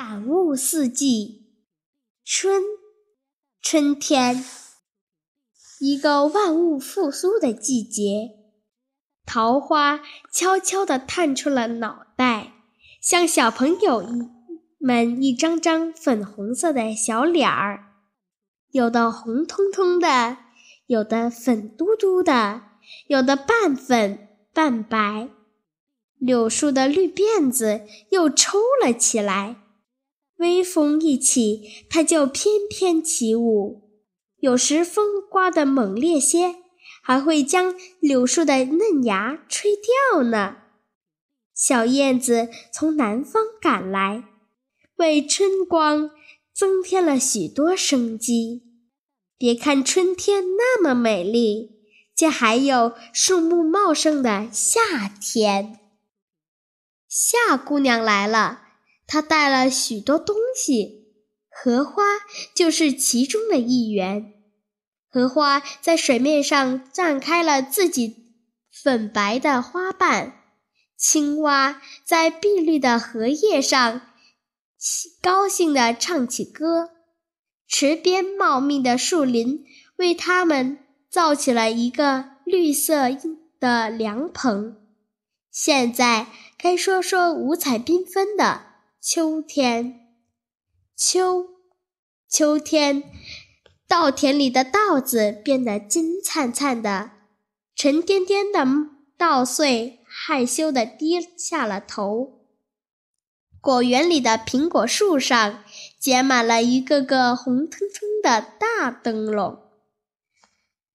感悟四季，春，春天，一个万物复苏的季节。桃花悄悄地探出了脑袋，像小朋友一们一张张粉红色的小脸儿，有的红彤彤的，有的粉嘟嘟的，有的半粉半白。柳树的绿辫子又抽了起来。微风一起，它就翩翩起舞。有时风刮得猛烈些，还会将柳树的嫩芽吹掉呢。小燕子从南方赶来，为春光增添了许多生机。别看春天那么美丽，这还有树木茂盛的夏天。夏姑娘来了。他带了许多东西，荷花就是其中的一员。荷花在水面上绽开了自己粉白的花瓣，青蛙在碧绿的荷叶上高兴地唱起歌，池边茂密的树林为它们造起了一个绿色的凉棚。现在该说说五彩缤纷的。秋天，秋，秋天，稻田里的稻子变得金灿灿的，沉甸甸的稻穗害羞地低下了头。果园里的苹果树上结满了一个个红彤彤的大灯笼，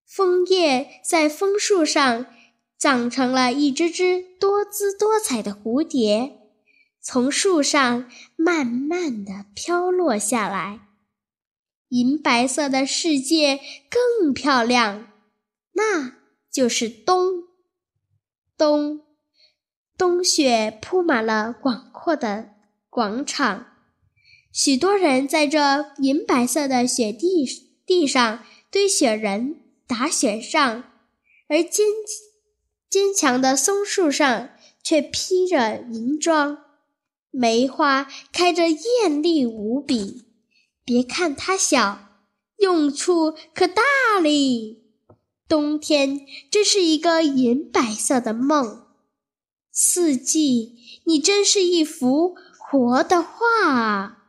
枫叶在枫树上长成了一只只多姿多彩的蝴蝶。从树上慢慢地飘落下来，银白色的世界更漂亮，那就是冬。冬，冬雪铺满了广阔的广场，许多人在这银白色的雪地地上堆雪人、打雪仗，而坚坚强的松树上却披着银装。梅花开着艳丽无比，别看它小，用处可大哩。冬天真是一个银白色的梦，四季，你真是一幅活的画啊！